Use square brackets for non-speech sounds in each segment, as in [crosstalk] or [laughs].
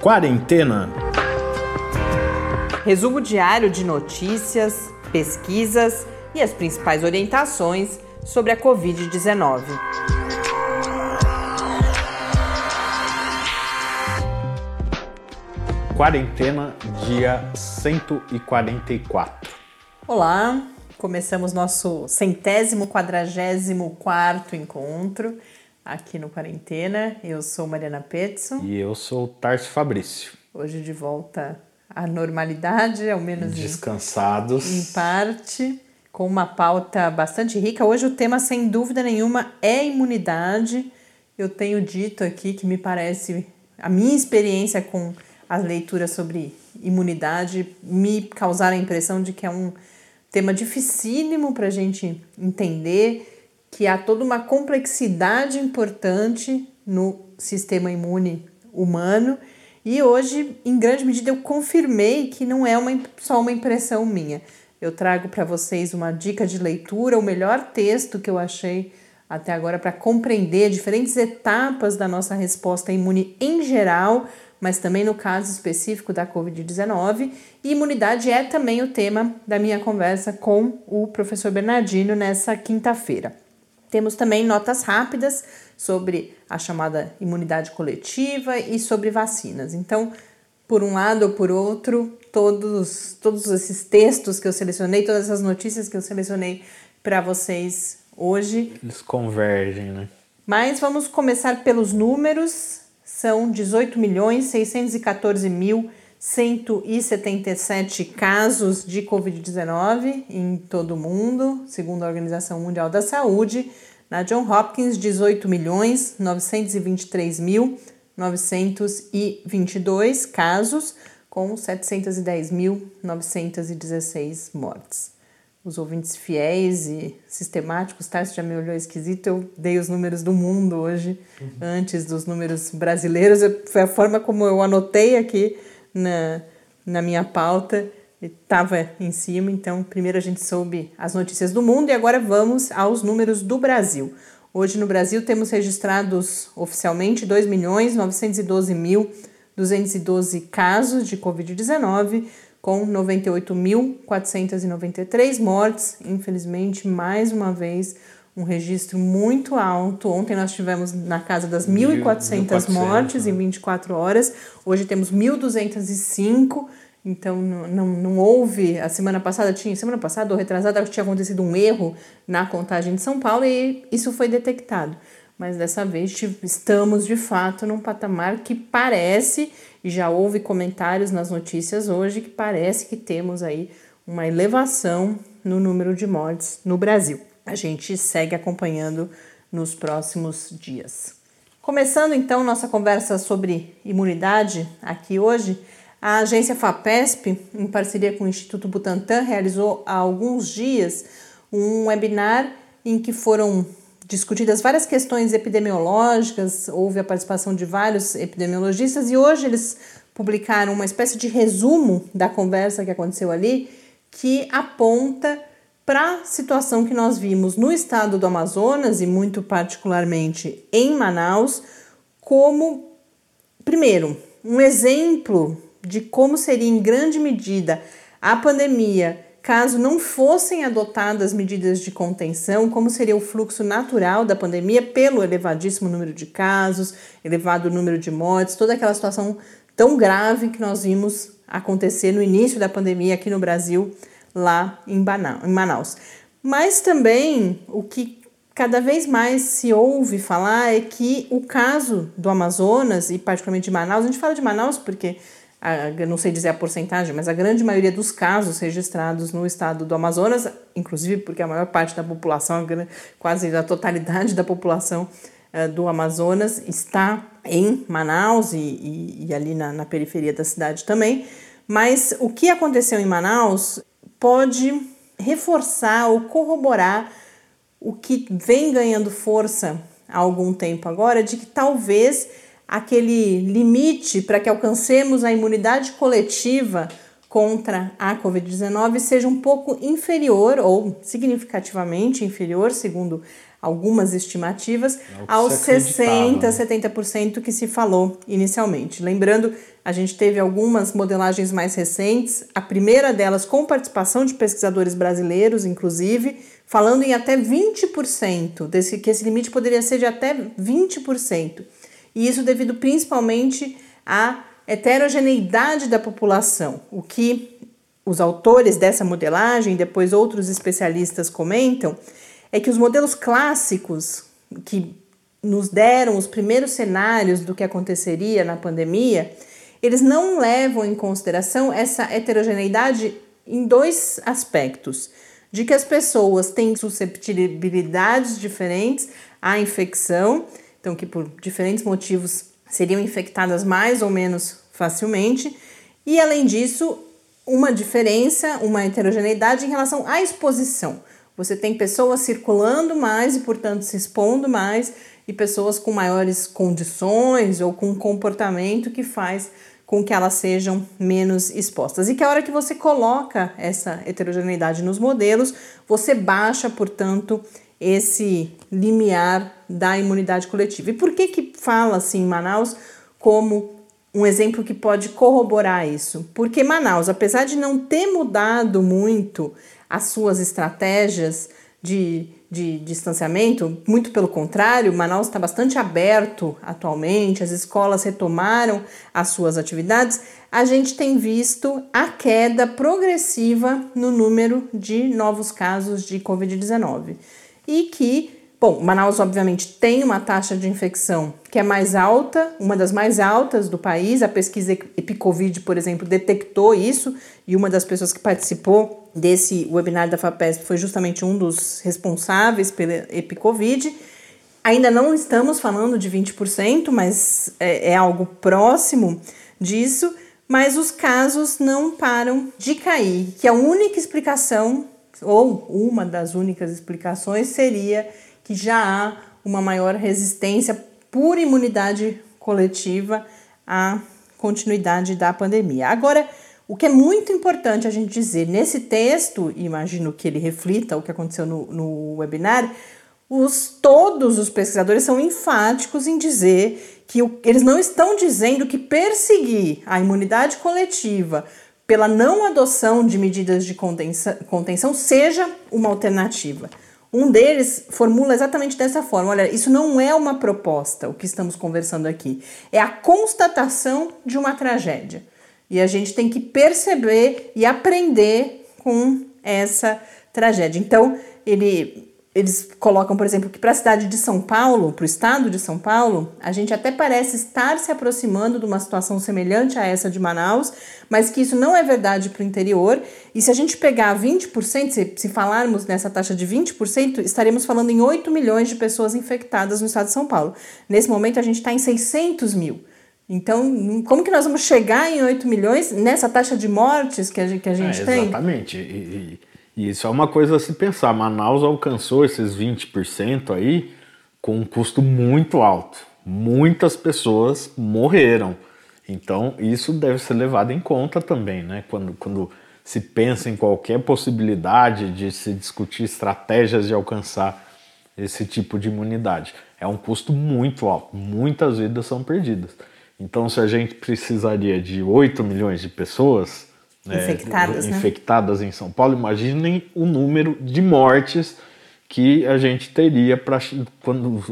Quarentena. Resumo diário de notícias, pesquisas e as principais orientações sobre a Covid-19. Quarentena, dia 144. Olá, começamos nosso centésimo quadragésimo quarto encontro aqui no Quarentena. Eu sou Mariana Petzo. E eu sou Tarso Fabrício. Hoje de volta à normalidade, ao menos descansados. Em, em parte, com uma pauta bastante rica. Hoje o tema, sem dúvida nenhuma, é imunidade. Eu tenho dito aqui que me parece a minha experiência com as leituras sobre imunidade me causaram a impressão de que é um tema dificílimo para a gente entender, que há toda uma complexidade importante no sistema imune humano. E hoje, em grande medida, eu confirmei que não é uma, só uma impressão minha. Eu trago para vocês uma dica de leitura, o melhor texto que eu achei até agora para compreender diferentes etapas da nossa resposta imune em geral mas também no caso específico da Covid-19. E imunidade é também o tema da minha conversa com o professor Bernardino nessa quinta-feira. Temos também notas rápidas sobre a chamada imunidade coletiva e sobre vacinas. Então, por um lado ou por outro, todos, todos esses textos que eu selecionei, todas essas notícias que eu selecionei para vocês hoje. Eles convergem, né? Mas vamos começar pelos números são 18 milhões 614 mil 177 casos de Covid-19 em todo o mundo, segundo a Organização Mundial da Saúde. Na John Hopkins, 18 milhões 923 mil 922 casos, com 710.916 mortes os ouvintes fiéis e sistemáticos, tá? Você já me olhou esquisito, eu dei os números do mundo hoje, uhum. antes dos números brasileiros. Foi a forma como eu anotei aqui na, na minha pauta, estava em cima. Então, primeiro a gente soube as notícias do mundo e agora vamos aos números do Brasil. Hoje no Brasil temos registrados oficialmente 2 milhões 912 mil 212 casos de Covid-19, com 98.493 mortes. Infelizmente, mais uma vez, um registro muito alto. Ontem nós tivemos na casa das 1.400 mortes né? em 24 horas, hoje temos 1.205. Então não, não, não houve. A semana passada tinha, semana passada ou retrasada, tinha acontecido um erro na contagem de São Paulo e isso foi detectado. Mas dessa vez estamos de fato num patamar que parece e já houve comentários nas notícias hoje que parece que temos aí uma elevação no número de mortes no Brasil. A gente segue acompanhando nos próximos dias. Começando então nossa conversa sobre imunidade aqui hoje, a agência FAPESP, em parceria com o Instituto Butantan, realizou há alguns dias um webinar em que foram discutidas várias questões epidemiológicas, houve a participação de vários epidemiologistas e hoje eles publicaram uma espécie de resumo da conversa que aconteceu ali, que aponta para a situação que nós vimos no estado do Amazonas e muito particularmente em Manaus, como, primeiro, um exemplo de como seria em grande medida a pandemia caso não fossem adotadas medidas de contenção, como seria o fluxo natural da pandemia pelo elevadíssimo número de casos, elevado número de mortes, toda aquela situação tão grave que nós vimos acontecer no início da pandemia aqui no Brasil, lá em Manaus. Mas também o que cada vez mais se ouve falar é que o caso do Amazonas, e particularmente de Manaus, a gente fala de Manaus porque a, não sei dizer a porcentagem, mas a grande maioria dos casos registrados no estado do Amazonas, inclusive porque a maior parte da população, quase a totalidade da população uh, do Amazonas está em Manaus e, e, e ali na, na periferia da cidade também. Mas o que aconteceu em Manaus pode reforçar ou corroborar o que vem ganhando força há algum tempo agora, de que talvez aquele limite para que alcancemos a imunidade coletiva contra a Covid-19 seja um pouco inferior ou significativamente inferior, segundo algumas estimativas, É aos se acreditava, 60%, 70% que se falou inicialmente. Lembrando, a gente teve algumas modelagens mais recentes, a primeira delas com participação de pesquisadores brasileiros, inclusive, falando em até 20%, desse, que esse limite poderia ser de até 20%. E isso devido principalmente à heterogeneidade da população, o que os autores dessa modelagem, depois outros especialistas comentam, é que os modelos clássicos que nos deram os primeiros cenários do que aconteceria na pandemia, eles não levam em consideração essa heterogeneidade em dois aspectos: de que as pessoas têm susceptibilidades diferentes à infecção, então que por diferentes motivos seriam infectadas mais ou menos facilmente, e além disso, uma diferença, uma heterogeneidade em relação à exposição. Você tem pessoas circulando mais e, portanto, se expondo mais, e pessoas com maiores condições ou com um comportamento que faz com que elas sejam menos expostas. E que a hora que você coloca essa heterogeneidade nos modelos, você baixa, portanto, esse limiar da imunidade coletiva. E por que que fala assim Manaus como um exemplo que pode corroborar isso? Porque Manaus, apesar de não ter mudado muito as suas estratégias de, de distanciamento, muito pelo contrário, Manaus está bastante aberto atualmente, as escolas retomaram as suas atividades, a gente tem visto a queda progressiva no número de novos casos de Covid-19. E que, bom, Manaus obviamente tem uma taxa de infecção que é mais alta, uma das mais altas do país. A pesquisa Epicovid, por exemplo, detectou isso e uma das pessoas que participou desse webinar da FAPESP foi justamente um dos responsáveis pela Epicovid. Ainda não estamos falando de 20%, mas é, é algo próximo disso. Mas os casos não param de cair, que a única explicação, ou uma das únicas explicações, seria que já há uma maior resistência por imunidade coletiva à continuidade da pandemia. Agora, o que é muito importante a gente dizer nesse texto, imagino que ele reflita o que aconteceu no, no webinar, os, todos os pesquisadores são enfáticos em dizer que o, eles não estão dizendo que perseguir a imunidade coletiva pela não adoção de medidas de contenção, contenção seja uma alternativa. Um deles formula exatamente dessa forma: olha, isso não é uma proposta, o que estamos conversando aqui, é a constatação de uma tragédia. E a gente tem que perceber e aprender com essa tragédia. Então, ele, eles colocam, por exemplo, que para a cidade de São Paulo, para o estado de São Paulo, a gente até parece estar se aproximando de uma situação semelhante a essa de Manaus, mas que isso não é verdade para o interior. E se a gente pegar 20%, se, se falarmos nessa taxa de 20%, estaremos falando em 8 milhões de pessoas infectadas no estado de São Paulo. Nesse momento, a gente está em 600 mil. Então, como que nós vamos chegar em 8 milhões nessa taxa de mortes que a gente, que a gente É, tem? exatamente. E, e- e isso é uma coisa a se pensar. Manaus alcançou esses 20% aí com um custo muito alto. Muitas pessoas morreram. Então, isso deve ser levado em conta também, né? Quando, quando se pensa em qualquer possibilidade de se discutir estratégias de alcançar esse tipo de imunidade. É um custo muito alto. Muitas vidas são perdidas. Então, se a gente precisaria de 8 milhões de pessoas Infectadas, né? infectadas em São Paulo, imaginem o número de mortes que a gente teria para quando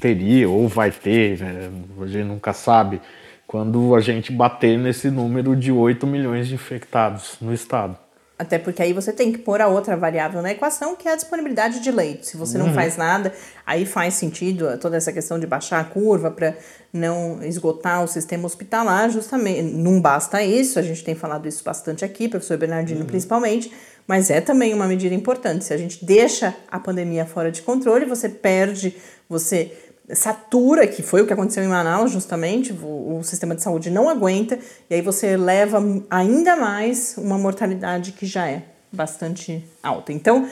teria ou vai ter, né, a gente nunca sabe, quando a gente bater nesse número de 8 milhões de infectados no estado. Até porque aí você tem que pôr a outra variável na equação, que é a disponibilidade de leitos. Se você não faz nada, aí faz sentido toda essa questão de baixar a curva para não esgotar o sistema hospitalar, justamente. Não basta isso, a gente tem falado isso bastante aqui, professor Bernardino principalmente, mas é também uma medida importante. Se a gente deixa a pandemia fora de controle, você perde, você satura, que foi o que aconteceu em Manaus, justamente, o, o, sistema de saúde não aguenta, e aí você leva ainda mais uma mortalidade que já é bastante alta. Então,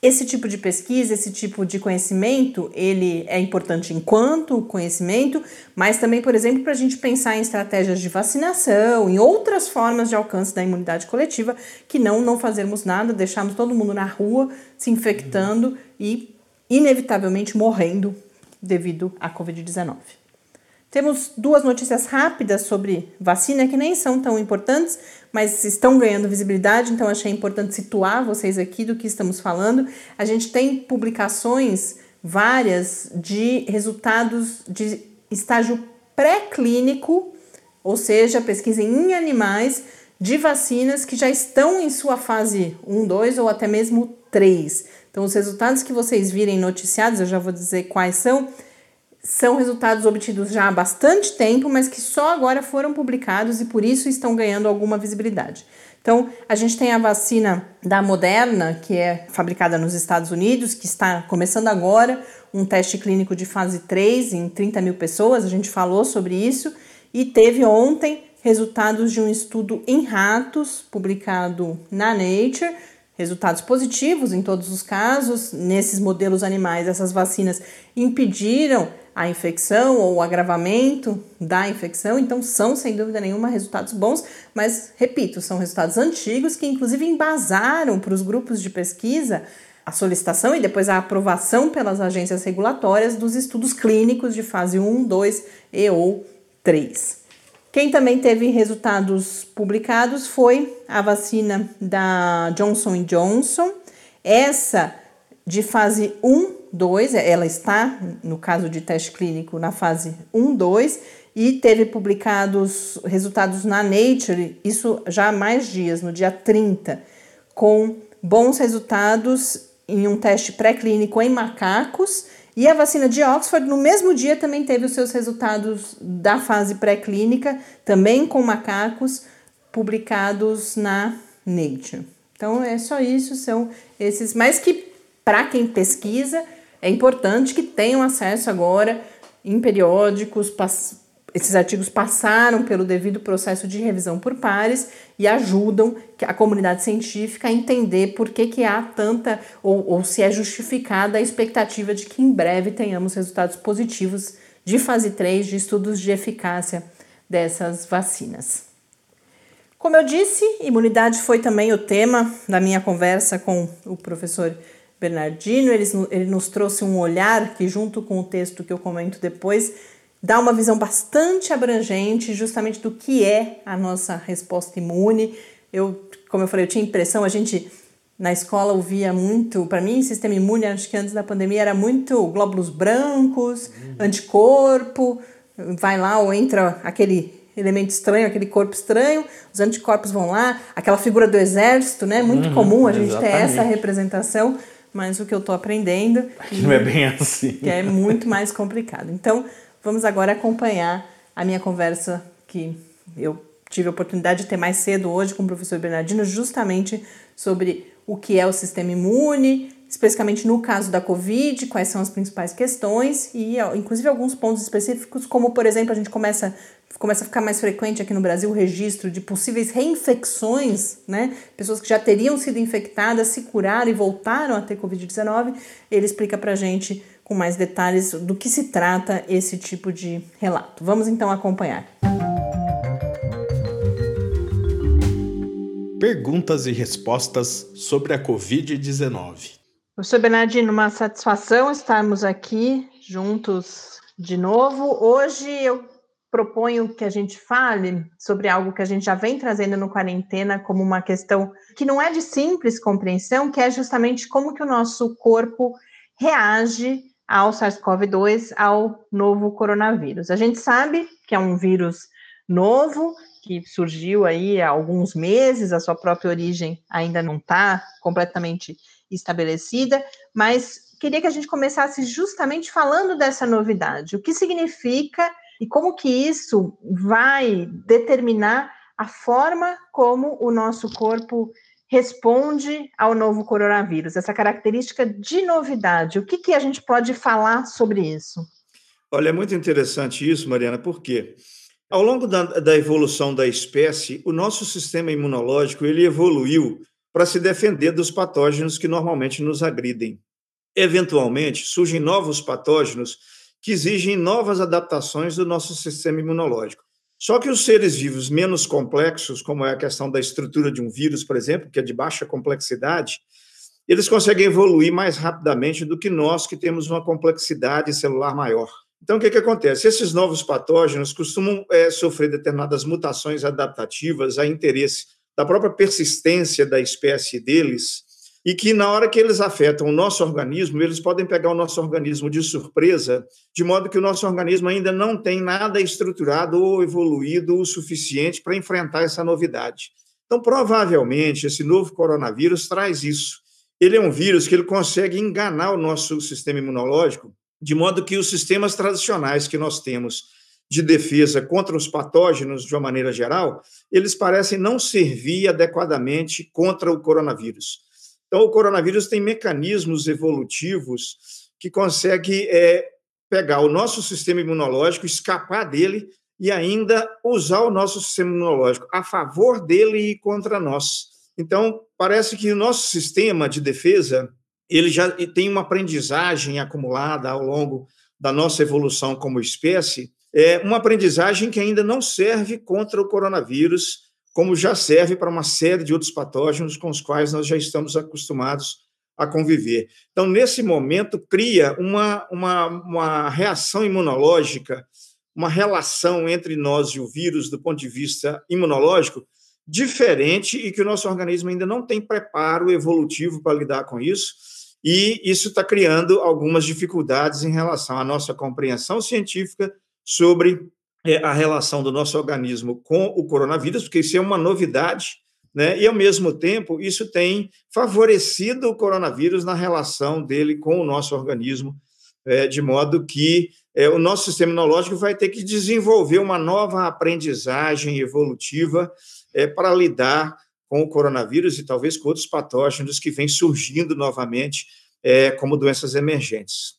esse tipo de pesquisa, esse tipo de conhecimento, ele é importante enquanto conhecimento, mas também, por exemplo, para a gente pensar em estratégias de vacinação, em outras formas de alcance da imunidade coletiva, que não não fazermos nada, deixarmos todo mundo na rua se infectando e inevitavelmente morrendo devido à Covid-19. Temos duas notícias rápidas sobre vacina que nem são tão importantes, mas estão ganhando visibilidade, então achei importante situar vocês aqui do que estamos falando. A gente tem publicações várias de resultados de estágio pré-clínico, ou seja, pesquisa em animais de vacinas que já estão em sua fase 1, 2 ou até mesmo 3. Então, os resultados que vocês virem noticiados, eu já vou dizer quais são, são resultados obtidos já há bastante tempo, mas que só agora foram publicados e por isso estão ganhando alguma visibilidade. Então, a gente tem a vacina da Moderna, que é fabricada nos Estados Unidos, que está começando agora um teste clínico de fase 3 em 30 mil pessoas, a gente falou sobre isso, e teve ontem resultados de um estudo em ratos, publicado na Nature, resultados positivos em todos os casos. Nesses modelos animais, essas vacinas impediram a infecção ou o agravamento da infecção, então são sem dúvida nenhuma resultados bons, mas repito, são resultados antigos que inclusive embasaram para os grupos de pesquisa a solicitação e depois a aprovação pelas agências regulatórias dos estudos clínicos de fase 1, 2 e ou 3. Quem também teve resultados publicados foi a vacina da Johnson Johnson. Essa de fase 1, 2, ela está, no caso de teste clínico, na fase 1, 2, e teve publicados resultados na Nature, isso já há mais dias, no dia 30, com bons resultados em um teste pré-clínico em macacos e a vacina de Oxford, no mesmo dia, também teve os seus resultados da fase pré-clínica, também com macacos, publicados na Nature. Então, é só isso, são esses. Mas que, para quem pesquisa, é importante que tenham acesso agora em periódicos, esses artigos passaram pelo devido processo de revisão por pares e ajudam a comunidade científica a entender por que, que há tanta, ou, ou se é justificada a expectativa de que em breve tenhamos resultados positivos de fase 3 de estudos de eficácia dessas vacinas. Como eu disse, imunidade foi também o tema da minha conversa com o professor Bernardino. Ele, ele nos trouxe um olhar que, junto com o texto que eu comento depois, dá uma visão bastante abrangente justamente do que é a nossa resposta imune. Eu, como eu falei, eu tinha impressão, a gente na escola ouvia muito, para mim, sistema imune, acho que antes da pandemia era muito glóbulos brancos, uhum. anticorpo, vai lá ou entra aquele elemento estranho, aquele corpo estranho, os anticorpos vão lá, aquela figura do exército, né? Muito uhum, comum a gente exatamente. ter essa representação, mas o que eu estou aprendendo. Não é bem assim. Que é muito mais complicado. Então, Vamos agora acompanhar a minha conversa que eu tive a oportunidade de ter mais cedo hoje com o professor Bernardino, justamente sobre o que é o sistema imune, especificamente no caso da Covid, quais são as principais questões e, inclusive, alguns pontos específicos, como, por exemplo, a gente começa, começa a ficar mais frequente aqui no Brasil o registro de possíveis reinfecções, né? Pessoas que já teriam sido infectadas, se curaram e voltaram a ter Covid-19. Ele explica pra gente com mais detalhes do que se trata esse tipo de relato. Vamos então acompanhar. Perguntas e respostas sobre a Covid-19. Professor Bernardino, uma satisfação estarmos aqui juntos de novo. Hoje eu proponho que a gente fale sobre algo que a gente já vem trazendo no quarentena como uma questão que não é de simples compreensão, que é justamente como que o nosso corpo reage ao SARS-CoV-2, ao novo coronavírus. A gente sabe que é um vírus novo, que surgiu aí há alguns meses, a sua própria origem ainda não está completamente estabelecida, mas queria que a gente começasse justamente falando dessa novidade. O que significa e como que isso vai determinar a forma como o nosso corpo responde ao novo coronavírus, essa característica de novidade. O que, que a gente pode falar sobre isso? Olha, é muito interessante isso, Mariana, porque ao longo da, da evolução da espécie, o nosso sistema imunológico ele evoluiu para se defender dos patógenos que normalmente nos agridem. Eventualmente, surgem novos patógenos que exigem novas adaptações do nosso sistema imunológico. Só que os seres vivos menos complexos, como é a questão da estrutura de um vírus, por exemplo, que é de baixa complexidade, eles conseguem evoluir mais rapidamente do que nós, que temos uma complexidade celular maior. Então, o que, que acontece? Esses novos patógenos costumam é, sofrer determinadas mutações adaptativas a interesse da própria persistência da espécie deles, e que na hora que eles afetam o nosso organismo, eles podem pegar o nosso organismo de surpresa, de modo que o nosso organismo ainda não tem nada estruturado ou evoluído o suficiente para enfrentar essa novidade. Então, provavelmente, esse novo coronavírus traz isso. Ele é um vírus que ele consegue enganar o nosso sistema imunológico, de modo que os sistemas tradicionais que nós temos de defesa contra os patógenos, de uma maneira geral, eles parecem não servir adequadamente contra o coronavírus. Então, o coronavírus tem mecanismos evolutivos que conseguem é, pegar o nosso sistema imunológico, escapar dele e ainda usar o nosso sistema imunológico a favor dele e contra nós. Então, parece que o nosso sistema de defesa ele já tem uma aprendizagem acumulada ao longo da nossa evolução como espécie, é uma aprendizagem que ainda não serve contra o coronavírus, como já serve para uma série de outros patógenos com os quais nós já estamos acostumados a conviver. Então, nesse momento, cria uma, uma, uma reação imunológica, uma relação entre nós e o vírus do ponto de vista imunológico diferente e que o nosso organismo ainda não tem preparo evolutivo para lidar com isso. E isso está criando algumas dificuldades em relação à nossa compreensão científica sobre a relação do nosso organismo com o coronavírus, porque isso é uma novidade, né? E ao mesmo tempo, isso tem favorecido o coronavírus na relação dele com o nosso organismo, é, de modo que é, o nosso sistema imunológico vai ter que desenvolver uma nova aprendizagem evolutiva é, para lidar com o coronavírus e talvez com outros patógenos que vêm surgindo novamente é, como doenças emergentes.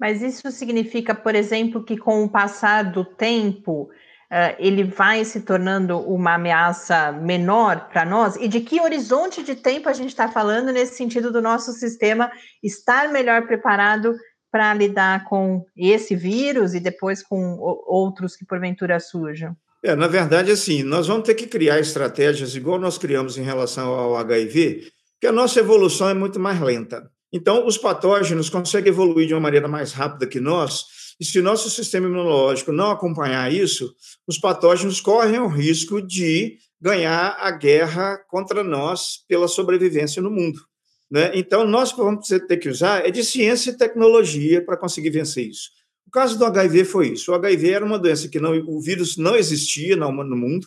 Mas isso significa, por exemplo, que com o passar do tempo, uh, ele vai se tornando uma ameaça menor para nós? E de que horizonte de tempo a gente está falando nesse sentido do nosso sistema estar melhor preparado para lidar com esse vírus e depois com outros que porventura surjam? É, na verdade, assim, nós vamos ter que criar estratégias igual nós criamos em relação ao HIV, que a nossa evolução é muito mais lenta. Então, os patógenos conseguem evoluir de uma maneira mais rápida que nós, e se o nosso sistema imunológico não acompanhar isso, os patógenos correm o risco de ganhar a guerra contra nós pela sobrevivência no mundo. Né? Então, nós vamos ter que usar é de ciência e tecnologia para conseguir vencer isso. O caso do HIV foi isso. O HIV era uma doença que não, o vírus não existia no mundo.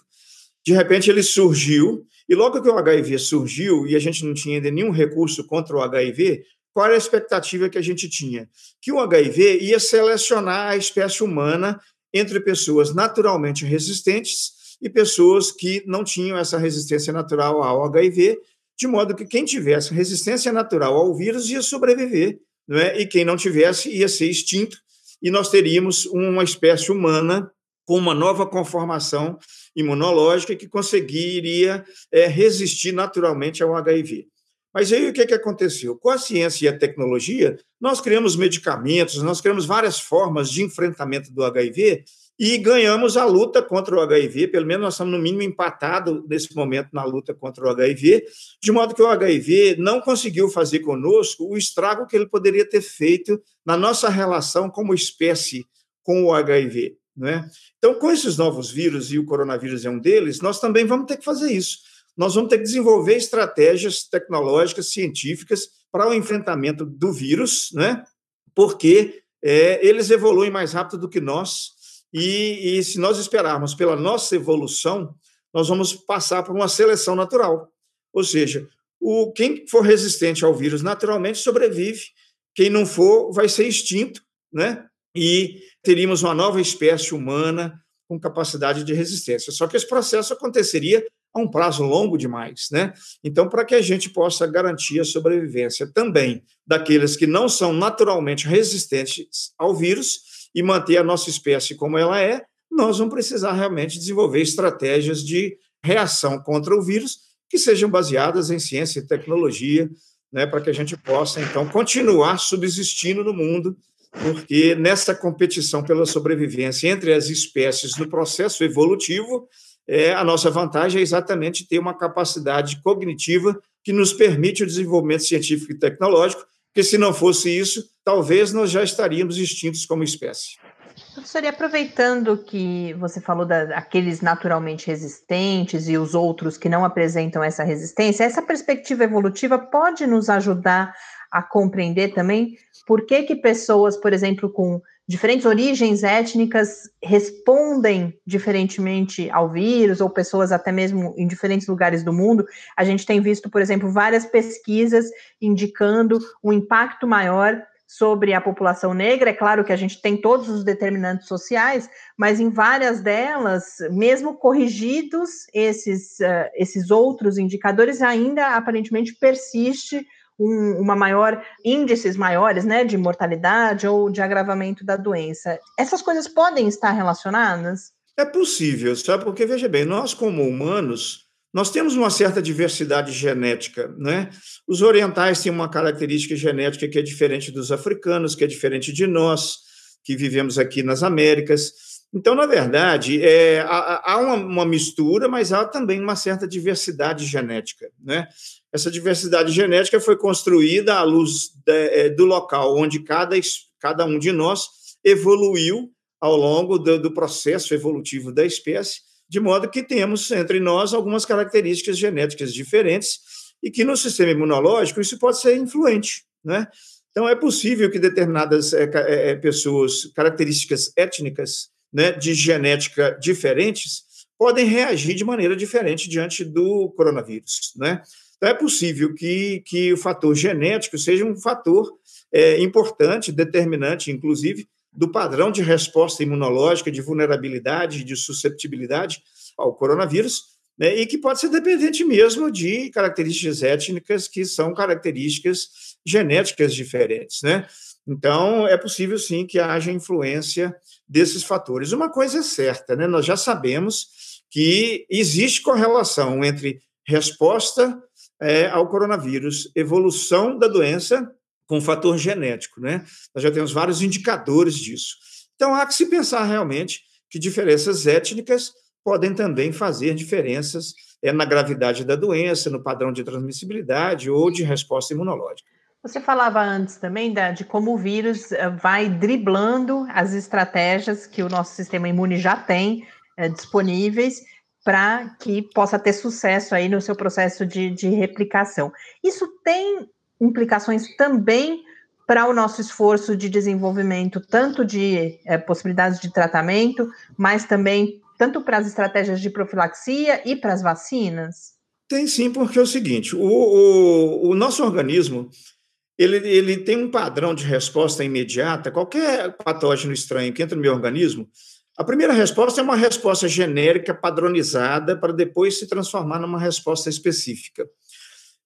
De repente, ele surgiu e logo que o HIV surgiu e a gente não tinha ainda nenhum recurso contra o HIV, qual era a expectativa que a gente tinha? Que o HIV ia selecionar a espécie humana entre pessoas naturalmente resistentes e pessoas que não tinham essa resistência natural ao HIV, de modo que quem tivesse resistência natural ao vírus ia sobreviver, não é? e quem não tivesse ia ser extinto, e nós teríamos uma espécie humana com uma nova conformação imunológica que conseguiria é, resistir naturalmente ao HIV. Mas aí o que, que aconteceu? Com a ciência e a tecnologia, nós criamos medicamentos, nós criamos várias formas de enfrentamento do HIV e ganhamos a luta contra o HIV, pelo menos nós estamos no mínimo empatados nesse momento na luta contra o HIV, de modo que o HIV não conseguiu fazer conosco o estrago que ele poderia ter feito na nossa relação como espécie com o HIV. Né? Então, com esses novos vírus, e o coronavírus é um deles, nós também vamos ter que fazer isso. Nós vamos ter que desenvolver estratégias tecnológicas, científicas, para o enfrentamento do vírus, né? porque é, eles evoluem mais rápido do que nós, e, e se nós esperarmos pela nossa evolução, nós vamos passar por uma seleção natural. Ou seja, o, quem for resistente ao vírus naturalmente sobrevive, quem não for vai ser extinto, né? E teríamos uma nova espécie humana com capacidade de resistência. Só que esse processo aconteceria a um prazo longo demais, né? Então, para que a gente possa garantir a sobrevivência também daqueles que não são naturalmente resistentes ao vírus e manter a nossa espécie como ela é, nós vamos precisar realmente desenvolver estratégias de reação contra o vírus que sejam baseadas em ciência e tecnologia, né, para que a gente possa então continuar subsistindo no mundo porque nessa competição pela sobrevivência entre as espécies no processo evolutivo, é, a nossa vantagem é exatamente ter uma capacidade cognitiva que nos permite o desenvolvimento científico e tecnológico, porque se não fosse isso, talvez nós já estaríamos extintos como espécie. Professor, e aproveitando que você falou daqueles naturalmente resistentes e os outros que não apresentam essa resistência, essa perspectiva evolutiva pode nos ajudar a compreender também por que, que pessoas, por exemplo, com diferentes origens étnicas respondem diferentemente ao vírus, ou pessoas até mesmo em diferentes lugares do mundo. A gente tem visto, por exemplo, várias pesquisas indicando um impacto maior sobre a população negra. É claro que a gente tem todos os determinantes sociais, mas em várias delas, mesmo corrigidos esses, uh, esses outros indicadores, ainda aparentemente persiste um, uma maior índices maiores, né, de mortalidade ou de agravamento da doença. Essas coisas podem estar relacionadas? É possível, sabe? Porque veja bem, nós como humanos nós temos uma certa diversidade genética, né? Os orientais têm uma característica genética que é diferente dos africanos, que é diferente de nós, que vivemos aqui nas Américas. Então, na verdade, é, há, uma, uma, mistura, mas há também uma certa diversidade genética, né? Essa diversidade genética foi construída à luz de, é, do local onde cada, cada um de nós evoluiu ao longo do, do processo evolutivo da espécie, de modo que temos entre nós algumas características genéticas diferentes e que no sistema imunológico isso pode ser influente, né? Então é possível que determinadas é, é, pessoas, características étnicas, né, de genética diferentes, podem reagir de maneira diferente diante do coronavírus, né? Então, é possível que, que o fator genético seja um fator é, importante, determinante, inclusive, do padrão de resposta imunológica, de vulnerabilidade, de susceptibilidade ao coronavírus, né, e que pode ser dependente mesmo de características étnicas que são características genéticas diferentes. Né? Então, é possível sim que haja influência desses fatores. Uma coisa é certa, né? nós já sabemos que existe correlação entre resposta é, ao coronavírus, evolução da doença com fator genético, né? Nós já temos vários indicadores disso. Então, há que se pensar realmente que diferenças étnicas podem também fazer diferenças é, na gravidade da doença, no padrão de transmissibilidade ou de resposta imunológica. Você falava antes também da, de como o vírus eh, vai driblando as estratégias que o nosso sistema imune já tem é, disponíveis para que possa ter sucesso aí no seu processo de, de replicação. Isso tem implicações também para o nosso esforço de desenvolvimento, tanto de é, possibilidades de tratamento, mas também tanto para as estratégias de profilaxia e para as vacinas? Tem sim, porque é o seguinte: o, o, o nosso organismo ele, ele tem um padrão de resposta imediata. Qualquer patógeno estranho que entra no meu organismo, a primeira resposta é uma resposta genérica, padronizada, para depois se transformar numa resposta específica.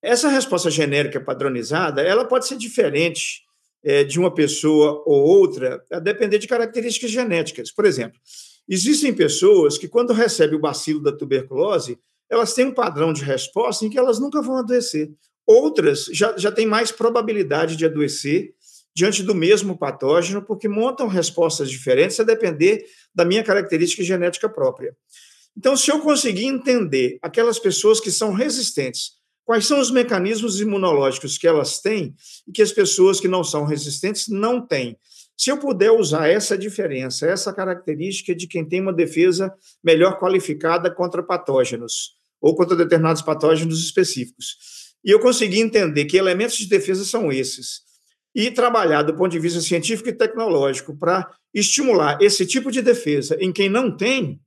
Essa resposta genérica padronizada, ela pode ser diferente é, de uma pessoa ou outra, a depender de características genéticas. Por exemplo, existem pessoas que, quando recebem o bacilo da tuberculose, elas têm um padrão de resposta em que elas nunca vão adoecer. Outras já, já têm mais probabilidade de adoecer diante do mesmo patógeno, porque montam respostas diferentes a depender da minha característica genética própria. Então, se eu conseguir entender aquelas pessoas que são resistentes, quais são os mecanismos imunológicos que elas têm e que as pessoas que não são resistentes não têm. Se eu puder usar essa diferença, essa característica de quem tem uma defesa melhor qualificada contra patógenos ou contra determinados patógenos específicos, e eu conseguir entender que elementos de defesa são esses, e trabalhar do ponto de vista científico e tecnológico para estimular esse tipo de defesa em quem não tem,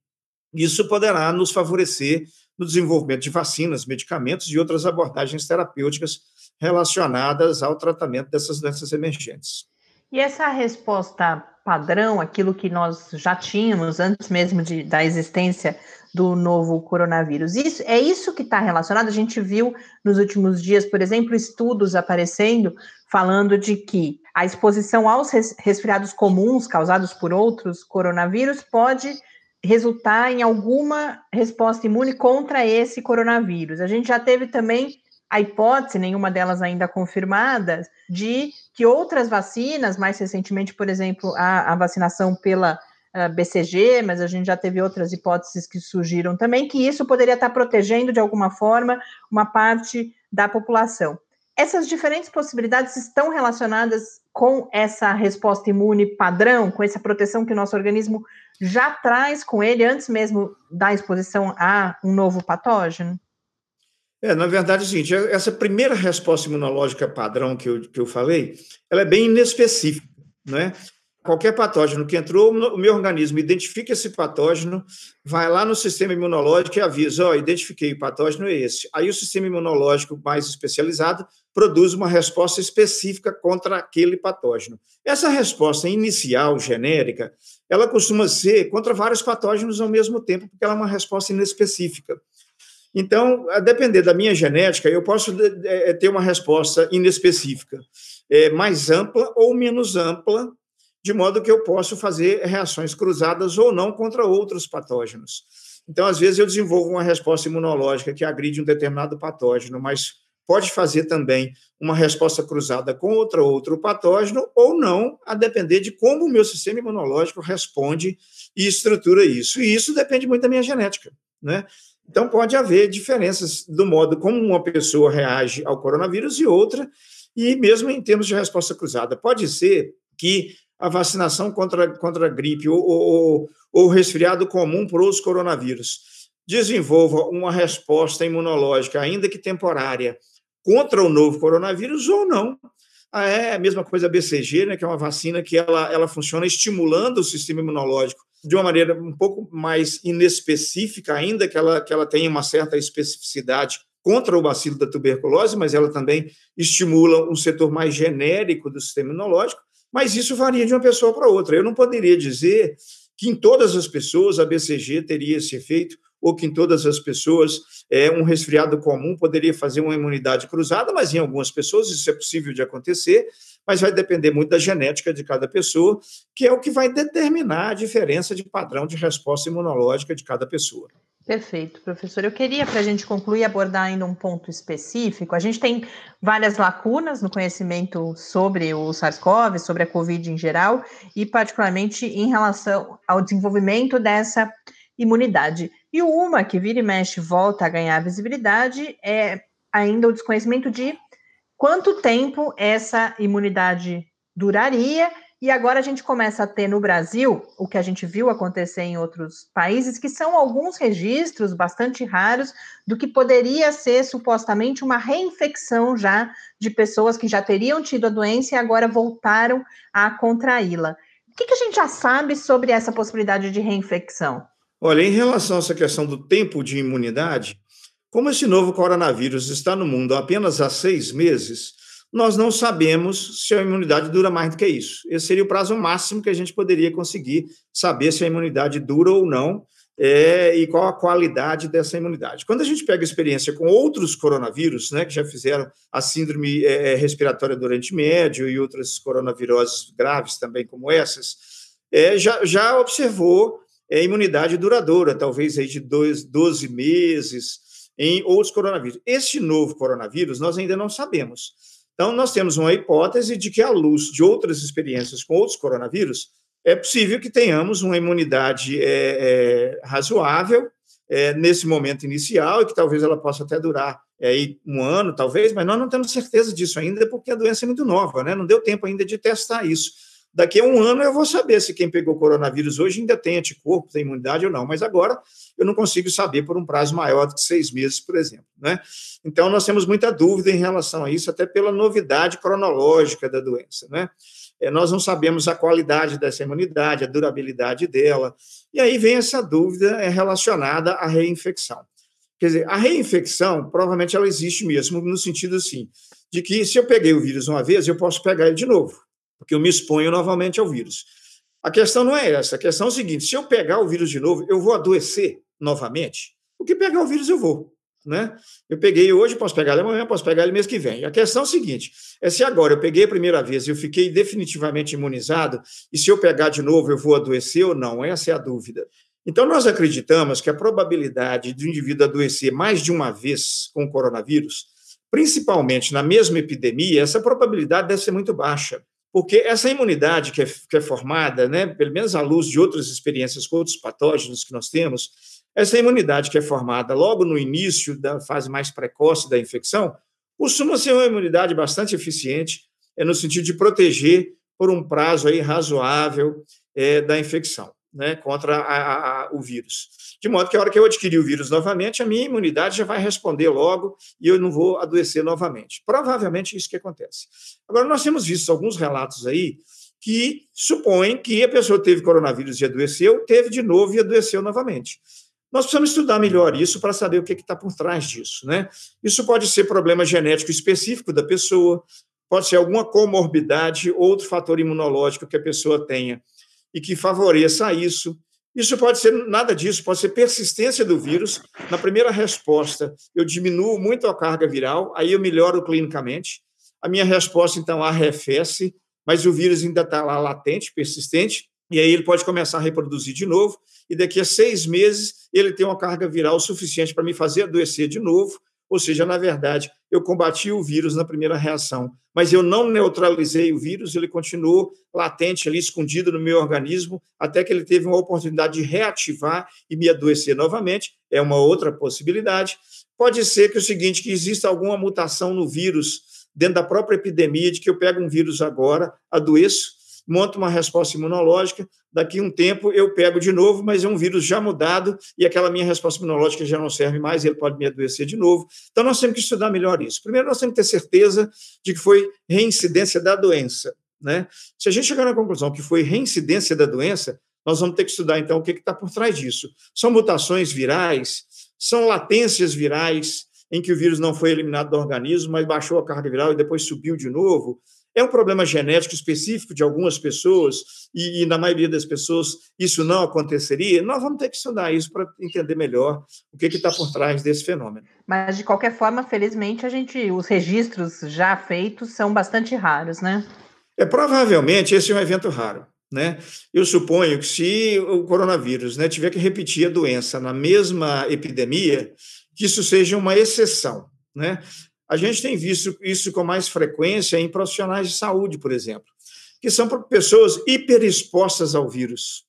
isso poderá nos favorecer no desenvolvimento de vacinas, medicamentos e outras abordagens terapêuticas relacionadas ao tratamento dessas doenças emergentes. E essa resposta padrão, aquilo que nós já tínhamos antes mesmo de, da existência do novo coronavírus. Isso, é isso que está relacionado. A gente viu nos últimos dias, por exemplo, estudos aparecendo falando de que a exposição aos resfriados comuns causados por outros coronavírus pode resultar em alguma resposta imune contra esse coronavírus. A gente já teve também a hipótese, nenhuma delas ainda confirmada, de que outras vacinas, mais recentemente, por exemplo, a, a vacinação pela BCG, mas a gente já teve outras hipóteses que surgiram também, que isso poderia estar protegendo de alguma forma uma parte da população. Essas diferentes possibilidades estão relacionadas com essa resposta imune padrão, com essa proteção que o nosso organismo já traz com ele antes mesmo da exposição a um novo patógeno? É, na verdade, é o seguinte, essa primeira resposta imunológica padrão que eu, que eu falei, ela é bem inespecífica, né? Qualquer patógeno que entrou, o meu organismo identifica esse patógeno, vai lá no sistema imunológico e avisa: ó, oh, identifiquei o patógeno é esse. Aí o sistema imunológico mais especializado produz uma resposta específica contra aquele patógeno. Essa resposta inicial, genérica, ela costuma ser contra vários patógenos ao mesmo tempo, porque ela é uma resposta inespecífica. Então, a depender da minha genética, eu posso é, ter uma resposta inespecífica, é, mais ampla ou menos ampla, de modo que eu posso fazer reações cruzadas ou não contra outros patógenos. Então, às vezes, eu desenvolvo uma resposta imunológica que agride um determinado patógeno, mas pode fazer também uma resposta cruzada com outro outro patógeno ou não, a depender de como o meu sistema imunológico responde e estrutura isso. E isso depende muito da minha genética, né? Então, pode haver diferenças do modo como uma pessoa reage ao coronavírus e outra, e mesmo em termos de resposta cruzada. Pode ser que a vacinação contra, contra a gripe ou, ou, ou resfriado comum para os coronavírus desenvolva uma resposta imunológica, ainda que temporária, contra o novo coronavírus ou não. Ah, é a mesma coisa a BCG, né, que é uma vacina que ela, ela funciona estimulando o sistema imunológico de uma maneira um pouco mais inespecífica, ainda que ela, que ela tenha uma certa especificidade contra o bacilo da tuberculose, mas ela também estimula um setor mais genérico do sistema imunológico mas isso varia de uma pessoa para outra. Eu não poderia dizer que em todas as pessoas a BCG teria esse efeito, ou que em todas as pessoas é, um resfriado comum poderia fazer uma imunidade cruzada, mas em algumas pessoas isso é possível de acontecer, mas vai depender muito da genética de cada pessoa, que é o que vai determinar a diferença de padrão de resposta imunológica de cada pessoa. Perfeito, professor. Eu queria, para a gente concluir, abordar ainda um ponto específico. A gente tem várias lacunas no conhecimento sobre o SARS-CoV, sobre a Covid em geral, e particularmente em relação ao desenvolvimento dessa imunidade. E uma que vira e mexe volta a ganhar visibilidade é ainda o desconhecimento de quanto tempo essa imunidade duraria e agora a gente começa a ter no Brasil o que a gente viu acontecer em outros países, que são alguns registros bastante raros do que poderia ser supostamente uma reinfecção já de pessoas que já teriam tido a doença e agora voltaram a contraí-la. O que, que a gente já sabe sobre essa possibilidade de reinfecção? Olha, em relação a essa questão do tempo de imunidade, como esse novo coronavírus está no mundo há apenas há seis meses, nós não sabemos se a imunidade dura mais do que isso. Esse seria o prazo máximo que a gente poderia conseguir saber se a imunidade dura ou não é, e qual a qualidade dessa imunidade. Quando a gente pega experiência com outros coronavírus, né, que já fizeram a síndrome é, é respiratória do Oriente Médio e outras coronaviroses graves também como essas, é, já, já observou é, imunidade duradoura, talvez aí de dois, 12 meses, em outros coronavírus. Este novo coronavírus, nós ainda não sabemos. Então, nós temos uma hipótese de que, à luz de outras experiências com outros coronavírus, é possível que tenhamos uma imunidade é, é, razoável é, nesse momento inicial e que talvez ela possa até durar é, um ano, talvez, mas nós não temos certeza disso ainda porque a doença é muito nova, né? não deu tempo ainda de testar isso. Daqui a um ano eu vou saber se quem pegou coronavírus hoje ainda tem anticorpo, tem imunidade ou não, mas agora eu não consigo saber por um prazo maior do que seis meses, por exemplo. Né? Então, nós temos muita dúvida em relação a isso, até pela novidade cronológica da doença. Né? É, nós não sabemos a qualidade dessa imunidade, a durabilidade dela, e aí vem essa dúvida é, relacionada à reinfecção. Quer dizer, a reinfecção, provavelmente ela existe mesmo, no sentido assim, de que se eu peguei o vírus uma vez, eu posso pegar ele de novo porque eu me exponho novamente ao vírus. A questão não é essa, a questão é o seguinte: se eu pegar o vírus de novo, eu vou adoecer novamente? Porque pegar o vírus eu vou. Né? Eu peguei hoje, posso pegar ele amanhã, posso pegar ele mês que vem. A questão é a seguinte: é se agora eu peguei a primeira vez e eu fiquei definitivamente imunizado, e se eu pegar de novo eu vou adoecer ou não? Essa é a dúvida. Então, nós acreditamos que a probabilidade de um indivíduo adoecer mais de uma vez com o coronavírus, principalmente na mesma epidemia, essa probabilidade deve ser muito baixa porque essa imunidade que é, que é formada, né, pelo menos à luz de outras experiências com outros patógenos que nós temos, essa imunidade que é formada logo no início da fase mais precoce da infecção, costuma ser uma imunidade bastante eficiente, é no sentido de proteger por um prazo aí razoável é, da infecção, né, contra a, a, o vírus. De modo que a hora que eu adquirir o vírus novamente, a minha imunidade já vai responder logo e eu não vou adoecer novamente. Provavelmente isso que acontece. Agora, nós temos visto alguns relatos aí que supõem que a pessoa teve coronavírus e adoeceu, teve de novo e adoeceu novamente. Nós precisamos estudar melhor isso para saber o que está por trás disso. Né? Isso pode ser problema genético específico da pessoa, pode ser alguma comorbidade, outro fator imunológico que a pessoa tenha e que favoreça isso. Isso pode ser nada disso, pode ser persistência do vírus. Na primeira resposta, eu diminuo muito a carga viral, aí eu melhoro clinicamente. A minha resposta, então, arrefece, mas o vírus ainda está lá latente, persistente, e aí ele pode começar a reproduzir de novo, e daqui a seis meses ele tem uma carga viral suficiente para me fazer adoecer de novo, ou seja, na verdade, eu combati o vírus na primeira reação, mas eu não neutralizei o vírus, ele continuou latente ali, escondido no meu organismo, até que ele teve uma oportunidade de reativar e me adoecer novamente, é uma outra possibilidade. Pode ser que o seguinte, que exista alguma mutação no vírus dentro da própria epidemia, de que eu pego um vírus agora, adoeço, monto uma resposta imunológica, daqui um tempo eu pego de novo, mas é um vírus já mudado e aquela minha resposta imunológica já não serve mais, ele pode me adoecer de novo. Então nós temos que estudar melhor isso. Primeiro, nós temos que ter certeza de que foi reincidência da doença. Né? Se a gente chegar na conclusão que foi reincidência da doença, nós vamos ter que estudar então o que está por trás disso. São mutações virais, são latências virais, em que o vírus não foi eliminado do organismo, mas baixou a carga viral e depois subiu de novo. É um problema genético específico de algumas pessoas, e, e, na maioria das pessoas isso não aconteceria. Nós vamos ter que estudar isso para entender melhor o que está por trás desse fenômeno. Mas, de qualquer forma, felizmente, a gente, os registros já feitos são bastante raros, né? É, provavelmente esse é um evento raro. Né? Eu suponho que se o coronavírus né, tiver que repetir a doença na mesma epidemia, que isso seja uma exceção. Né? A gente tem visto isso com mais frequência em profissionais de saúde, por exemplo, que são pessoas hiperexpostas ao vírus.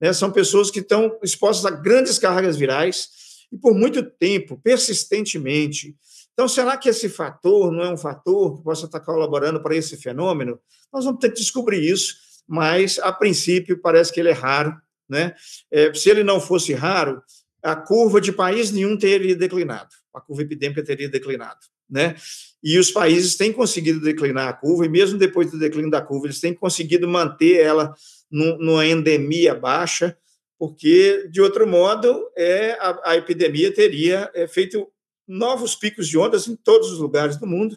Né? São pessoas que estão expostas a grandes cargas virais e por muito tempo, persistentemente. Então, será que esse fator não é um fator que possa estar colaborando para esse fenômeno? Nós vamos ter que descobrir isso, mas, a princípio, parece que ele é raro. Né? É, se ele não fosse raro, a curva de país nenhum teria declinado, a curva epidêmica teria declinado né? E os países têm conseguido declinar a curva, e mesmo depois do declínio da curva, eles têm conseguido manter ela numa endemia baixa, porque, de outro modo, é, a, a epidemia teria é, feito novos picos de ondas em todos os lugares do mundo,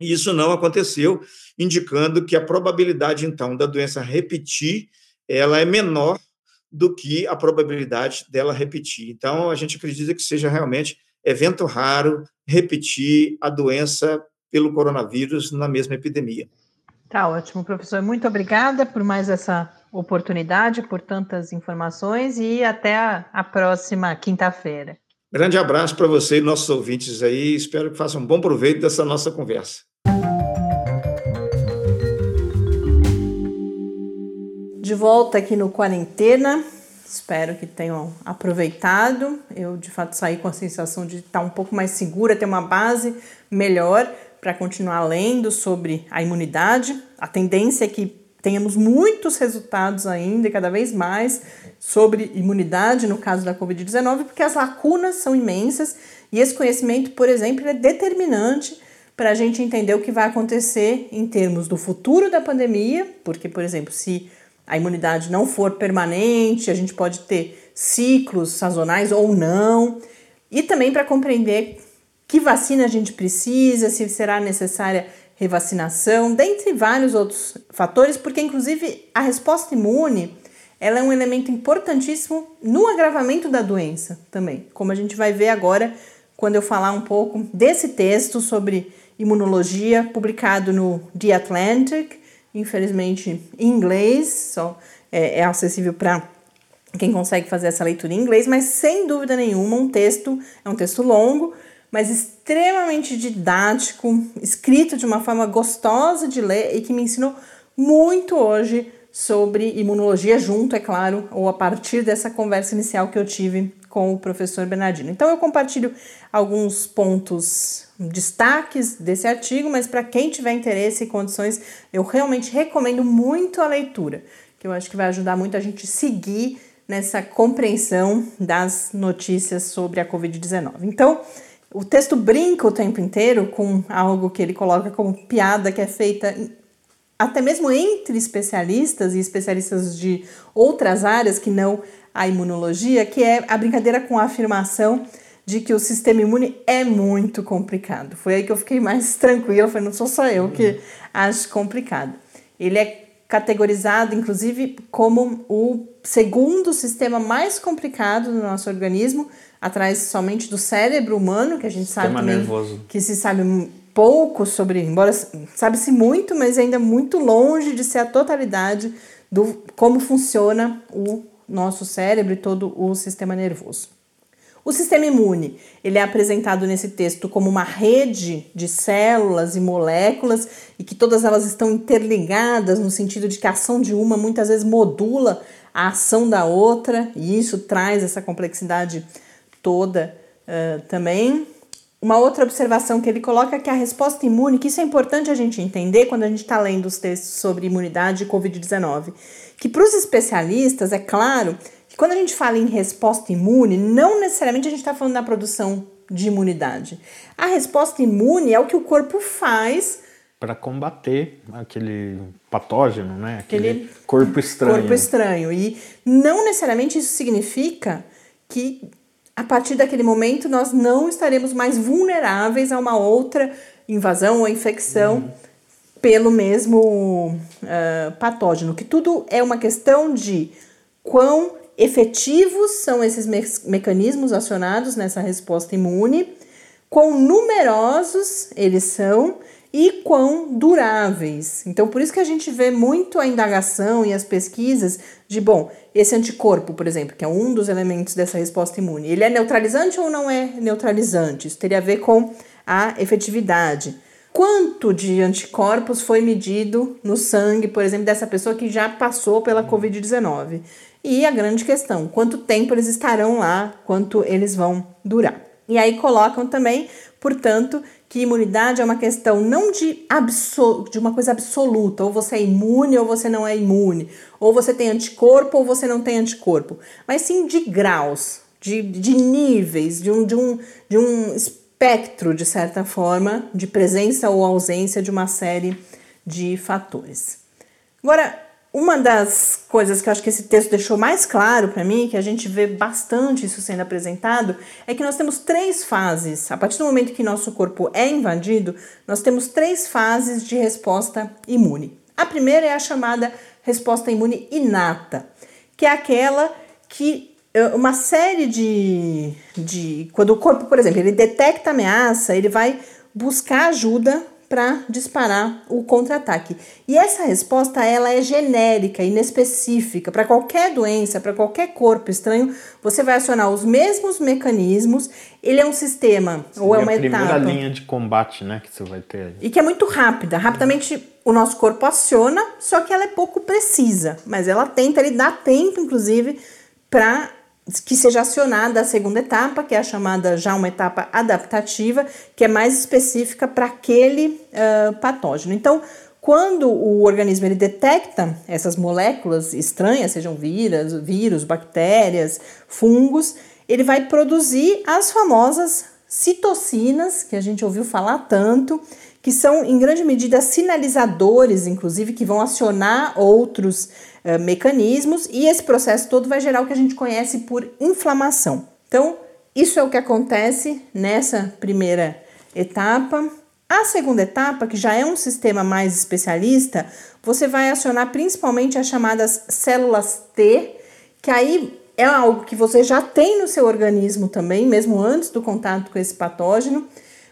e isso não aconteceu, indicando que a probabilidade, então, da doença repetir, ela é menor do que a probabilidade dela repetir. Então, a gente acredita que seja realmente evento raro, repetir a doença pelo coronavírus na mesma epidemia. Tá ótimo, professor. Muito obrigada por mais essa oportunidade, por tantas informações e até a, a próxima quinta-feira. Grande abraço para você e nossos ouvintes aí. Espero que façam um bom proveito dessa nossa conversa. De volta aqui no Quarentena. Espero que tenham aproveitado. Eu, de fato, saí com a sensação de estar um pouco mais segura, ter uma base melhor para continuar lendo sobre a imunidade. A tendência é que tenhamos muitos resultados ainda e cada vez mais sobre imunidade no caso da Covid-19, porque as lacunas são imensas e esse conhecimento, por exemplo, é determinante para a gente entender o que vai acontecer em termos do futuro da pandemia, porque, por exemplo, se a imunidade não for permanente, a gente pode ter ciclos sazonais ou não, e também para compreender que vacina a gente precisa, se será necessária revacinação, dentre vários outros fatores, porque inclusive a resposta imune ela é um elemento importantíssimo no agravamento da doença também, como a gente vai ver agora quando eu falar um pouco desse texto sobre imunologia publicado no The Atlantic infelizmente em inglês, só é, é acessível para quem consegue fazer essa leitura em inglês, mas sem dúvida nenhuma um texto é um texto longo, mas extremamente didático, escrito de uma forma gostosa de ler e que me ensinou muito hoje sobre imunologia, junto, é claro, ou a partir dessa conversa inicial que eu tive com o professor Bernardino. Então, eu compartilho alguns pontos, destaques desse artigo, mas para quem tiver interesse e condições, eu realmente recomendo muito a leitura, que eu acho que vai ajudar muito a gente seguir nessa compreensão das notícias sobre a Covid-19. Então, o texto brinca o tempo inteiro com algo que ele coloca como piada que é feita até mesmo entre especialistas e especialistas de outras áreas que não a imunologia, que é a brincadeira com a afirmação de que o sistema imune é muito complicado. Foi aí que eu fiquei mais [laughs] tranquila, foi não sou só eu que acho complicado. Ele é categorizado, inclusive, como o segundo sistema mais complicado do nosso organismo, atrás somente do cérebro humano, que a gente sistema sabe também nervoso. que se sabe pouco sobre, embora sabe-se muito, mas ainda muito longe de ser a totalidade do como funciona o nosso cérebro e todo o sistema nervoso. O sistema imune, ele é apresentado nesse texto como uma rede de células e moléculas e que todas elas estão interligadas no sentido de que a ação de uma muitas vezes modula a ação da outra e isso traz essa complexidade toda uh, também. Uma outra observação que ele coloca é que a resposta imune, que isso é importante a gente entender quando a gente está lendo os textos sobre imunidade e Covid-19, que para os especialistas, é claro, que quando a gente fala em resposta imune, não necessariamente a gente está falando da produção de imunidade. A resposta imune é o que o corpo faz para combater aquele patógeno, né? Aquele, aquele corpo estranho. Corpo estranho. E não necessariamente isso significa que a partir daquele momento nós não estaremos mais vulneráveis a uma outra invasão ou infecção uhum. pelo mesmo uh, patógeno, que tudo é uma questão de quão efetivos são esses me mecanismos acionados nessa resposta imune, quão numerosos eles são e quão duráveis. Então, por isso que a gente vê muito a indagação e as pesquisas de, bom, esse anticorpo, por exemplo, que é um dos elementos dessa resposta imune, ele é neutralizante ou não é neutralizante? Isso teria a ver com a efetividade. Quanto de anticorpos foi medido no sangue, por exemplo, dessa pessoa que já passou pela Covid-19? E a grande questão, quanto tempo eles estarão lá, quanto eles vão durar. E aí colocam também, portanto, que imunidade é uma questão não de, de uma coisa absoluta, ou você é imune ou você não é imune, ou você tem anticorpo ou você não tem anticorpo, mas sim de graus, de, de níveis, de um, de, um, de um espectro, de certa forma, de presença ou ausência de uma série de fatores. Agora, uma das coisas que eu acho que esse texto deixou mais claro para mim, que a gente vê bastante isso sendo apresentado, é que nós temos três fases. A partir do momento que nosso corpo é invadido, nós temos três fases de resposta imune. A primeira é a chamada resposta imune inata, que é aquela que eh, uma série de, de. Quando o corpo, por exemplo, ele detecta ameaça, ele vai buscar ajuda para disparar o contra-ataque. E essa resposta ela é genérica, inespecífica. Para qualquer doença, para qualquer corpo estranho, você vai acionar os mesmos mecanismos. Ele é um sistema ou é uma a etapa. primeira linha de combate, né, que você vai ter. E que é muito rápida. Rapidamente o nosso corpo aciona, só que ela é pouco precisa, mas ela tenta, ele dá tempo, inclusive, para que seja acionada a segunda etapa, que é a chamada já uma etapa adaptativa, que é mais específica para aquele uh, patógeno. Então, quando o organismo ele detecta essas moléculas estranhas, sejam vírus, vírus, bactérias, fungos, ele vai produzir as famosas citocinas, que a gente ouviu falar tanto, que são em grande medida sinalizadores, inclusive, que vão acionar outros uh, mecanismos, e esse processo todo vai gerar o que a gente conhece por inflamação. Então, isso é o que acontece nessa primeira etapa. A segunda etapa, que já é um sistema mais especialista, você vai acionar principalmente as chamadas células T, que aí é algo que você já tem no seu organismo também, mesmo antes do contato com esse patógeno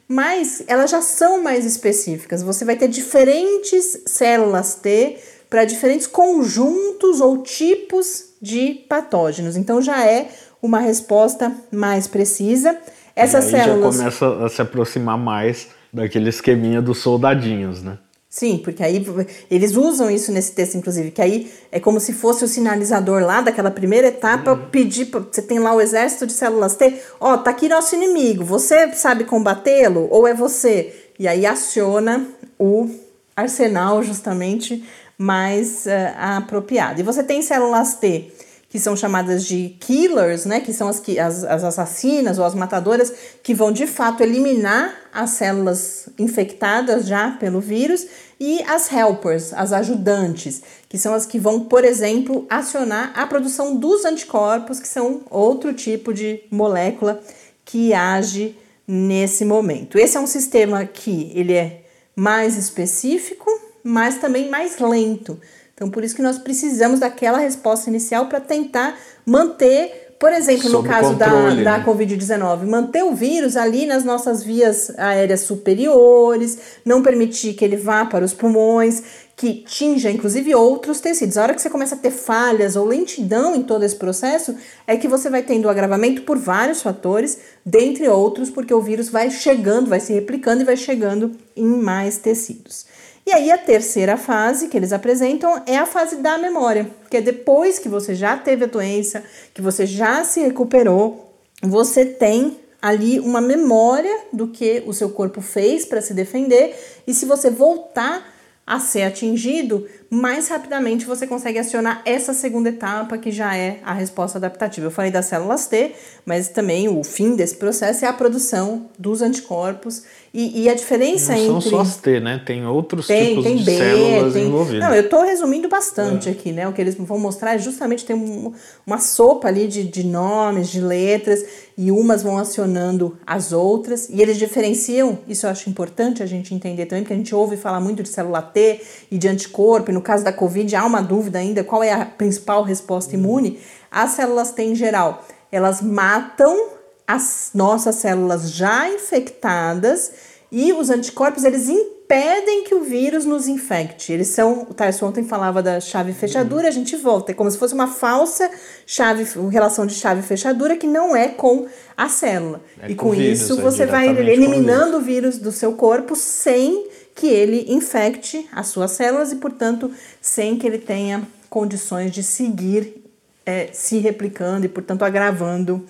mas elas já são mais específicas. Você vai ter diferentes células T para diferentes conjuntos ou tipos de patógenos. Então já é uma resposta mais precisa. Essas e células já começa a se aproximar mais daquele esqueminha dos soldadinhos, né? Sim, porque aí eles usam isso nesse texto, inclusive, que aí é como se fosse o sinalizador lá daquela primeira etapa, uhum. pedir, você tem lá o exército de células T, ó, oh, tá aqui nosso inimigo, você sabe combatê-lo ou é você? E aí aciona o arsenal justamente mais uh, apropriado. E você tem células T que são chamadas de killers, né, que são as, as, as assassinas ou as matadoras, que vão de fato eliminar as células infectadas já pelo vírus, e as helpers, as ajudantes, que são as que vão, por exemplo, acionar a produção dos anticorpos, que são outro tipo de molécula que age nesse momento. Esse é um sistema que ele é mais específico, mas também mais lento. Então, por isso que nós precisamos daquela resposta inicial para tentar manter, por exemplo, Sob no caso controle, da, né? da Covid-19, manter o vírus ali nas nossas vias aéreas superiores, não permitir que ele vá para os pulmões, que tinja inclusive outros tecidos. A hora que você começa a ter falhas ou lentidão em todo esse processo, é que você vai tendo agravamento por vários fatores, dentre outros, porque o vírus vai chegando, vai se replicando e vai chegando em mais tecidos. E aí a terceira fase que eles apresentam é a fase da memória, que é depois que você já teve a doença, que você já se recuperou, você tem ali uma memória do que o seu corpo fez para se defender, e se você voltar a ser atingido, mais rapidamente você consegue acionar essa segunda etapa, que já é a resposta adaptativa. Eu falei das células T, mas também o fim desse processo é a produção dos anticorpos. E, e a diferença Não entre. São só as T, né? Tem outros tem, tipos tem de B, células tem... envolvidas. Não, eu estou resumindo bastante é. aqui, né? O que eles vão mostrar é justamente tem um, uma sopa ali de, de nomes, de letras, e umas vão acionando as outras. E eles diferenciam, isso eu acho importante a gente entender também, porque a gente ouve falar muito de célula T e de anticorpo, no caso da Covid há uma dúvida ainda qual é a principal resposta imune. As células T em geral, elas matam as nossas células já infectadas e os anticorpos eles impedem que o vírus nos infecte. Eles são, o Tarso ontem falava da chave fechadura, a gente volta, é como se fosse uma falsa chave, relação de chave fechadura que não é com a célula. É e com, com isso vírus, é você é vai eliminando o vírus do seu corpo sem que ele infecte as suas células e, portanto, sem que ele tenha condições de seguir é, se replicando e, portanto, agravando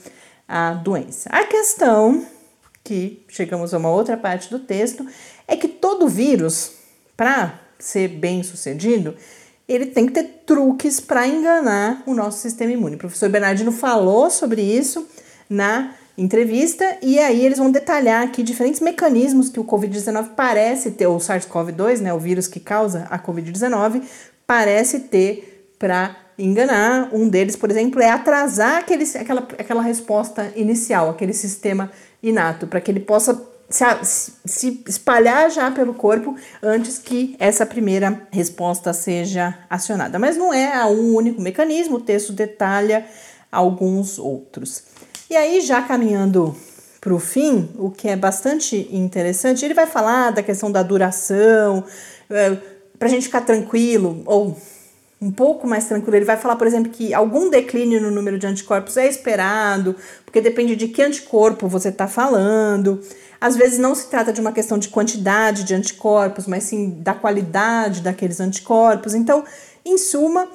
a doença. A questão que chegamos a uma outra parte do texto é que todo vírus, para ser bem sucedido, ele tem que ter truques para enganar o nosso sistema imune. O professor Bernardino falou sobre isso na entrevista e aí eles vão detalhar aqui diferentes mecanismos que o COVID-19 parece ter, o SARS-CoV-2, né, o vírus que causa a COVID-19, parece ter para enganar. Um deles, por exemplo, é atrasar aquele, aquela, aquela resposta inicial, aquele sistema inato, para que ele possa se, se espalhar já pelo corpo antes que essa primeira resposta seja acionada. Mas não é um único mecanismo, o texto detalha alguns outros. E aí, já caminhando para o fim, o que é bastante interessante, ele vai falar da questão da duração, é, para a gente ficar tranquilo, ou um pouco mais tranquilo. Ele vai falar, por exemplo, que algum declínio no número de anticorpos é esperado, porque depende de que anticorpo você está falando. Às vezes não se trata de uma questão de quantidade de anticorpos, mas sim da qualidade daqueles anticorpos. Então, em suma,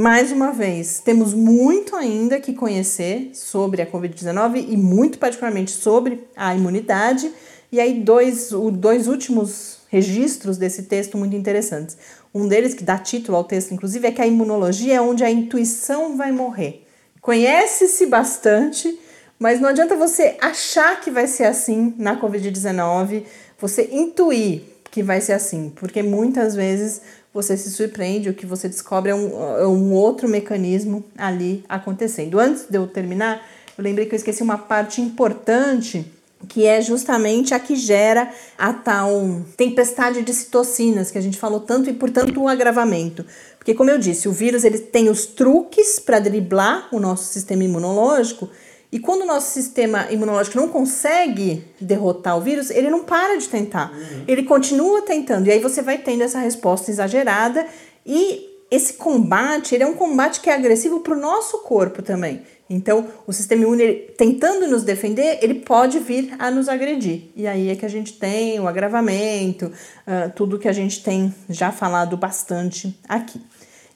mais uma vez, temos muito ainda que conhecer sobre a Covid-19 e muito particularmente sobre a imunidade. E aí, dois, dois últimos registros desse texto muito interessantes. Um deles, que dá título ao texto, inclusive, é que a imunologia é onde a intuição vai morrer. Conhece-se bastante, mas não adianta você achar que vai ser assim na Covid-19, você intuir que vai ser assim, porque muitas vezes você se surpreende, o que você descobre é um, é um outro mecanismo ali acontecendo. Antes de eu terminar, eu lembrei que eu esqueci uma parte importante que é justamente a que gera a tal tempestade de citocinas que a gente falou tanto e portanto o agravamento. Porque como eu disse, o vírus ele tem os truques para driblar o nosso sistema imunológico e quando o nosso sistema imunológico não consegue derrotar o vírus, ele não para de tentar. Uhum. Ele continua tentando e aí você vai tendo essa resposta exagerada e esse combate, ele é um combate que é agressivo para o nosso corpo também. Então, o sistema imune, tentando nos defender, ele pode vir a nos agredir. E aí é que a gente tem o agravamento, uh, tudo que a gente tem já falado bastante aqui.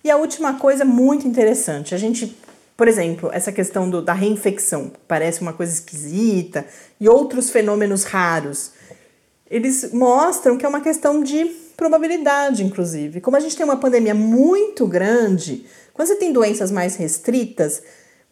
E a última coisa muito interessante, a gente, por exemplo, essa questão do, da reinfecção, parece uma coisa esquisita, e outros fenômenos raros, eles mostram que é uma questão de probabilidade, inclusive. Como a gente tem uma pandemia muito grande, quando você tem doenças mais restritas,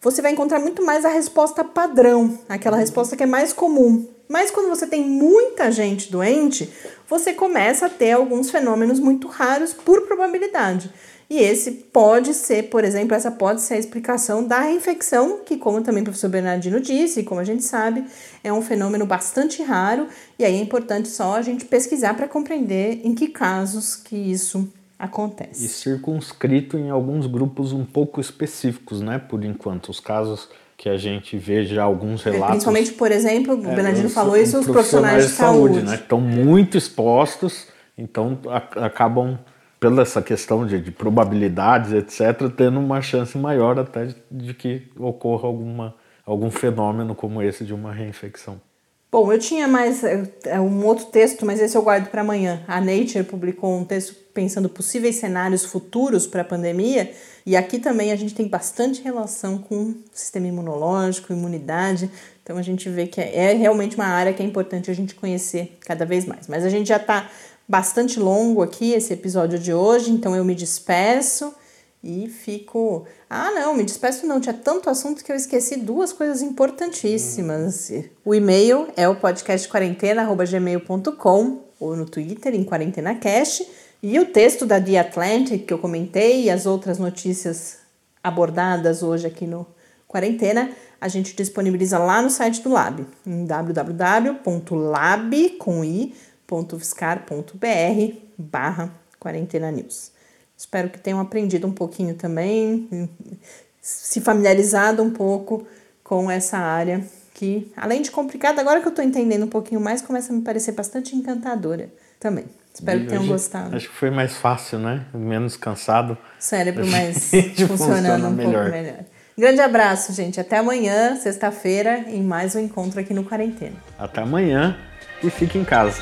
você vai encontrar muito mais a resposta padrão, aquela resposta que é mais comum. Mas quando você tem muita gente doente, você começa a ter alguns fenômenos muito raros por probabilidade. E esse pode ser, por exemplo, essa pode ser a explicação da reinfecção, que, como também o professor Bernardino disse, e como a gente sabe, é um fenômeno bastante raro, e aí é importante só a gente pesquisar para compreender em que casos que isso acontece. E circunscrito em alguns grupos um pouco específicos, né? Por enquanto, os casos que a gente vê já alguns é, relatos. Principalmente, por exemplo, o é, Bernardino falou isso, os profissionais, profissionais de saúde, saúde né? Estão muito expostos, então acabam pela essa questão de, de, probabilidades, etc., tendo uma chance maior até de, de que ocorra alguma, algum fenômeno como esse de uma reinfecção. Bom, eu tinha mais é, é, um outro texto, mas esse eu guardo para amanhã. A Nature publicou um texto pensando possíveis cenários futuros para a pandemia, e aqui também a gente tem bastante relação com o sistema imunológico, imunidade. Então a gente vê que é, é realmente uma área que é importante a gente conhecer cada vez mais. Mas a gente já está bastante longo aqui esse episódio de hoje, então eu me despeço e fico. Ah, não, me despeço não. Tinha tanto assunto que eu esqueci duas coisas importantíssimas. O e-mail é o podcastquarentena.gmail.com ou no Twitter, em QuarentenaCast. E o texto da The Atlantic que eu comentei e as outras notícias abordadas hoje aqui no Quarentena, a gente disponibiliza lá no site do Lab, em www.lab.fiscar.br barra quarentena news. Espero que tenham aprendido um pouquinho também, se familiarizado um pouco com essa área que, além de complicada, agora que eu estou entendendo um pouquinho mais, começa a me parecer bastante encantadora também. Espero que tenham gostado. Acho que foi mais fácil, né? Menos cansado. Cérebro mais [laughs] funcionando um melhor. pouco melhor. Grande abraço, gente. Até amanhã, sexta-feira, em mais um encontro aqui no Quarentena. Até amanhã e fique em casa.